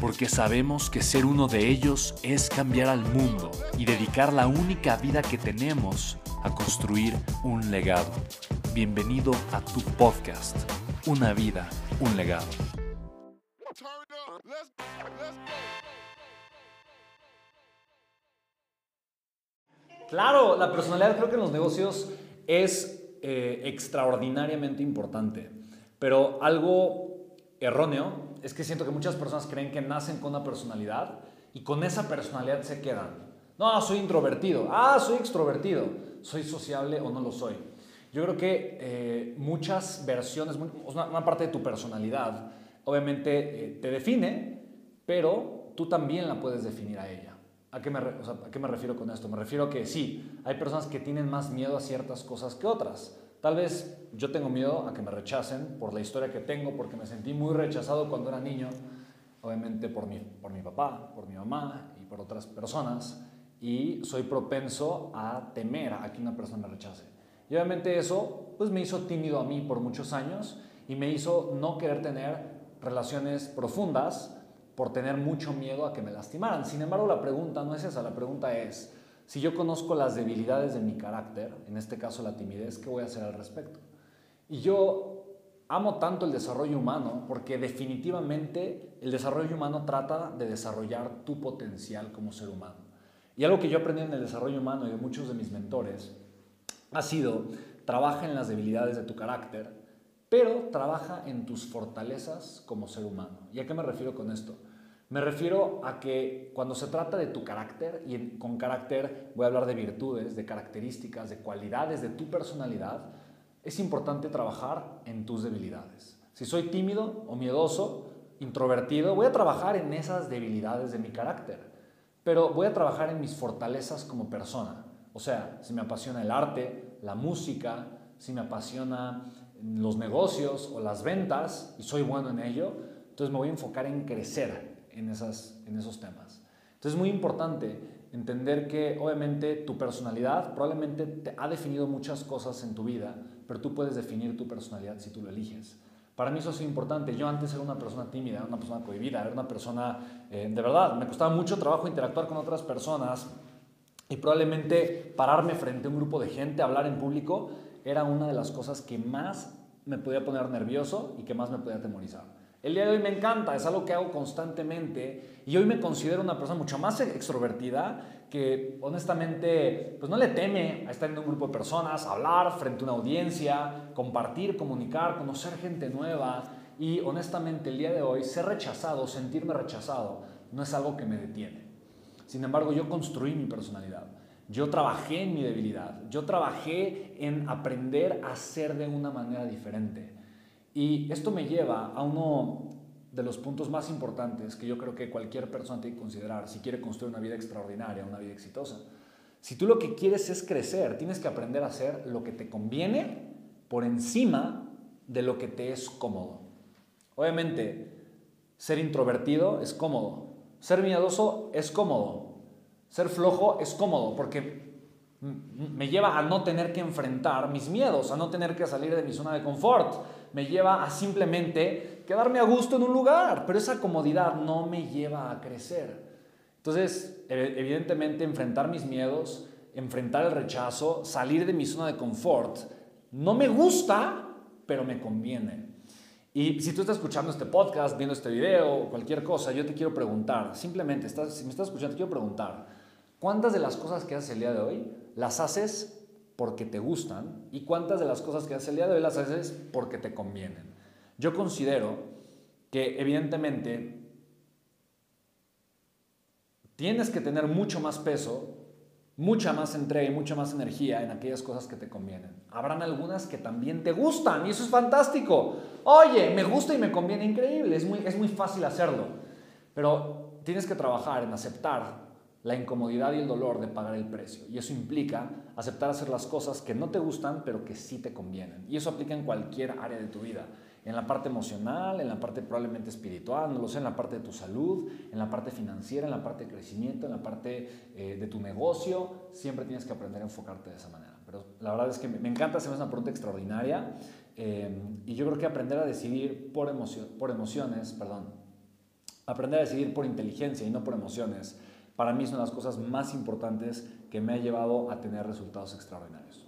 porque sabemos que ser uno de ellos es cambiar al mundo y dedicar la única vida que tenemos a construir un legado. Bienvenido a tu podcast, Una vida, un legado. Claro, la personalidad creo que en los negocios es eh, extraordinariamente importante, pero algo erróneo es que siento que muchas personas creen que nacen con una personalidad y con esa personalidad se quedan. No, soy introvertido. Ah, soy extrovertido. ¿Soy sociable o no lo soy? Yo creo que eh, muchas versiones, una, parte de tu personalidad, obviamente eh, te define, pero tú también la puedes definir a ella. ¿A qué, me, ¿A qué me refiero con esto? Me refiero a que sí, hay personas que tienen más miedo a ciertas cosas que otras. Tal vez yo tengo miedo a que me rechacen por la historia que tengo, porque me sentí muy rechazado cuando era niño, obviamente por mi, por mi papá, por mi mamá y por otras personas, y soy propenso a temer a que una persona me rechace. Y obviamente eso pues me hizo tímido a mí por muchos años y me hizo no querer tener relaciones profundas por tener mucho miedo a que me lastimaran. Sin embargo, la pregunta no es esa, la pregunta es, si yo conozco las debilidades de mi carácter, en este caso la timidez, ¿qué voy a hacer al respecto? Y yo amo tanto el desarrollo humano porque definitivamente el desarrollo humano trata de desarrollar tu potencial como ser humano. Y algo que yo aprendí en el desarrollo humano y de muchos de mis mentores ha sido, trabaja en las debilidades de tu carácter, pero trabaja en tus fortalezas como ser humano. ¿Y a qué me refiero con esto? Me refiero a que cuando se trata de tu carácter, y con carácter voy a hablar de virtudes, de características, de cualidades de tu personalidad, es importante trabajar en tus debilidades. Si soy tímido o miedoso, introvertido, voy a trabajar en esas debilidades de mi carácter, pero voy a trabajar en mis fortalezas como persona. O sea, si me apasiona el arte, la música, si me apasiona los negocios o las ventas y soy bueno en ello, entonces me voy a enfocar en crecer, en, esos temas. Entonces es muy importante entender que obviamente tu personalidad probablemente te ha definido muchas cosas en tu vida, pero tú puedes definir tu personalidad si tú lo eliges. Para mí eso es importante. Yo antes era una persona tímida, era una persona cohibida, era una persona, eh, de verdad, me costaba mucho trabajo interactuar con otras personas y probablemente pararme frente a un grupo de gente, hablar en público, era una de las cosas que más me podía poner nervioso y que más me podía atemorizar. El día de hoy me encanta, es algo que hago constantemente y hoy me considero una persona mucho más extrovertida que honestamente pues no le teme a estar en un grupo de personas, hablar frente a una audiencia, compartir, comunicar, conocer gente nueva y honestamente el día de hoy ser rechazado, sentirme rechazado, no es algo que me detiene. Sin embargo, yo construí mi personalidad. Yo trabajé en mi debilidad. Yo trabajé en aprender a ser de una manera diferente. Y esto me lleva a uno de los puntos más importantes que yo creo que cualquier persona tiene que considerar si quiere construir una vida extraordinaria, una vida exitosa. Si tú lo que quieres es crecer, tienes que aprender a hacer lo que te conviene por encima de lo que te es cómodo. Obviamente, ser introvertido es cómodo, ser miedoso es cómodo, ser flojo es cómodo porque me lleva a no tener que enfrentar mis miedos, a no tener que salir de mi zona de confort me lleva a simplemente quedarme a gusto en un lugar, pero esa comodidad no me lleva a crecer. Entonces, evidentemente, enfrentar mis miedos, enfrentar el rechazo, salir de mi zona de confort, no me gusta, pero me conviene. Y si tú estás escuchando este podcast, viendo este video cualquier cosa, yo te quiero preguntar, simplemente, si me estás escuchando, te quiero preguntar, ¿Cuántas de las cosas que haces el día de hoy las haces porque te gustan y cuántas de las cosas que haces el día de hoy las haces porque te convienen? Yo considero que evidentemente tienes que tener mucho más peso, mucha más entrega y mucha más energía en aquellas cosas que te convienen. Habrán algunas que también te gustan y eso es fantástico. Oye, me gusta y me conviene, increíble, es muy, es muy fácil hacerlo. Pero tienes que trabajar en aceptar la incomodidad y el dolor de pagar el precio. Y eso implica aceptar hacer las cosas que no te gustan, pero que sí te convienen. Y eso aplica en cualquier área de tu vida. En la parte emocional, en la parte probablemente espiritual, no lo sé, en la parte de tu salud, en la parte financiera, en la parte de crecimiento, en la parte eh, de tu negocio. Siempre tienes que aprender a enfocarte de esa manera. Pero la verdad es que me, encanta, hacer una pregunta extraordinaria. Eh, y yo creo que aprender a decidir por, por emociones, perdón, aprender a decidir por inteligencia y no por emociones, para mí de las cosas más importantes que me ha llevado a tener resultados extraordinarios.